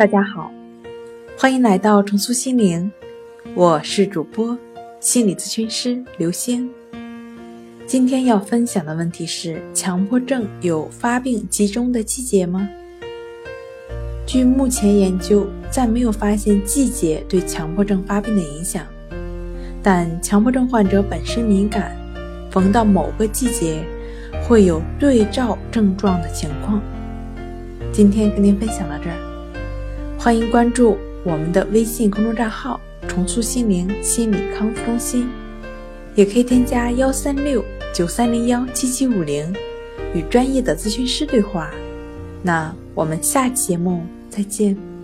大家好，欢迎来到重塑心灵，我是主播心理咨询师刘星。今天要分享的问题是：强迫症有发病集中的季节吗？据目前研究，暂没有发现季节对强迫症发病的影响，但强迫症患者本身敏感，逢到某个季节会有对照症状的情况。今天跟您分享到这儿。欢迎关注我们的微信公众账号“重塑心灵心理康复中心”，也可以添加幺三六九三零幺七七五零与专业的咨询师对话。那我们下期节目再见。